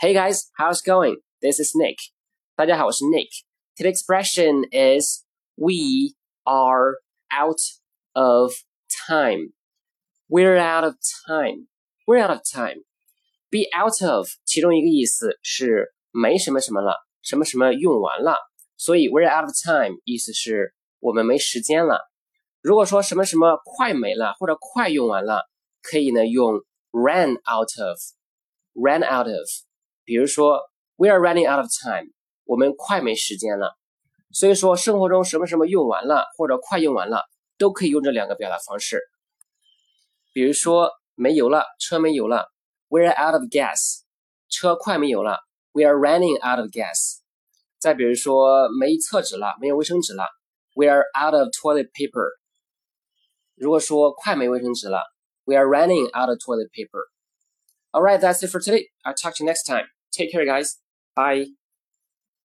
Hey guys, how's it going? This is Nick. 大家好，我是 Nick. Today's expression is we are out of time. We're out of time. We're out of time. Be out of 其中一个意思是没什么什么了，什么什么用完了，所以 we're out of time 意思是我们没时间了。如果说什么什么快没了或者快用完了，可以呢用 ran out of，ran out of。 比如说，We are running out of time，我们快没时间了。所以说，生活中什么什么用完了或者快用完了，都可以用这两个表达方式。比如说，没油了，车没油了，We are out of gas，车快没油了，We are running out of gas。再比如说，没厕纸了，没有卫生纸了，We are out of toilet paper。如果说快没卫生纸了，We are running out of toilet paper。Alright, that's it for today. I'll talk to you next time. Take care, guys. Bye.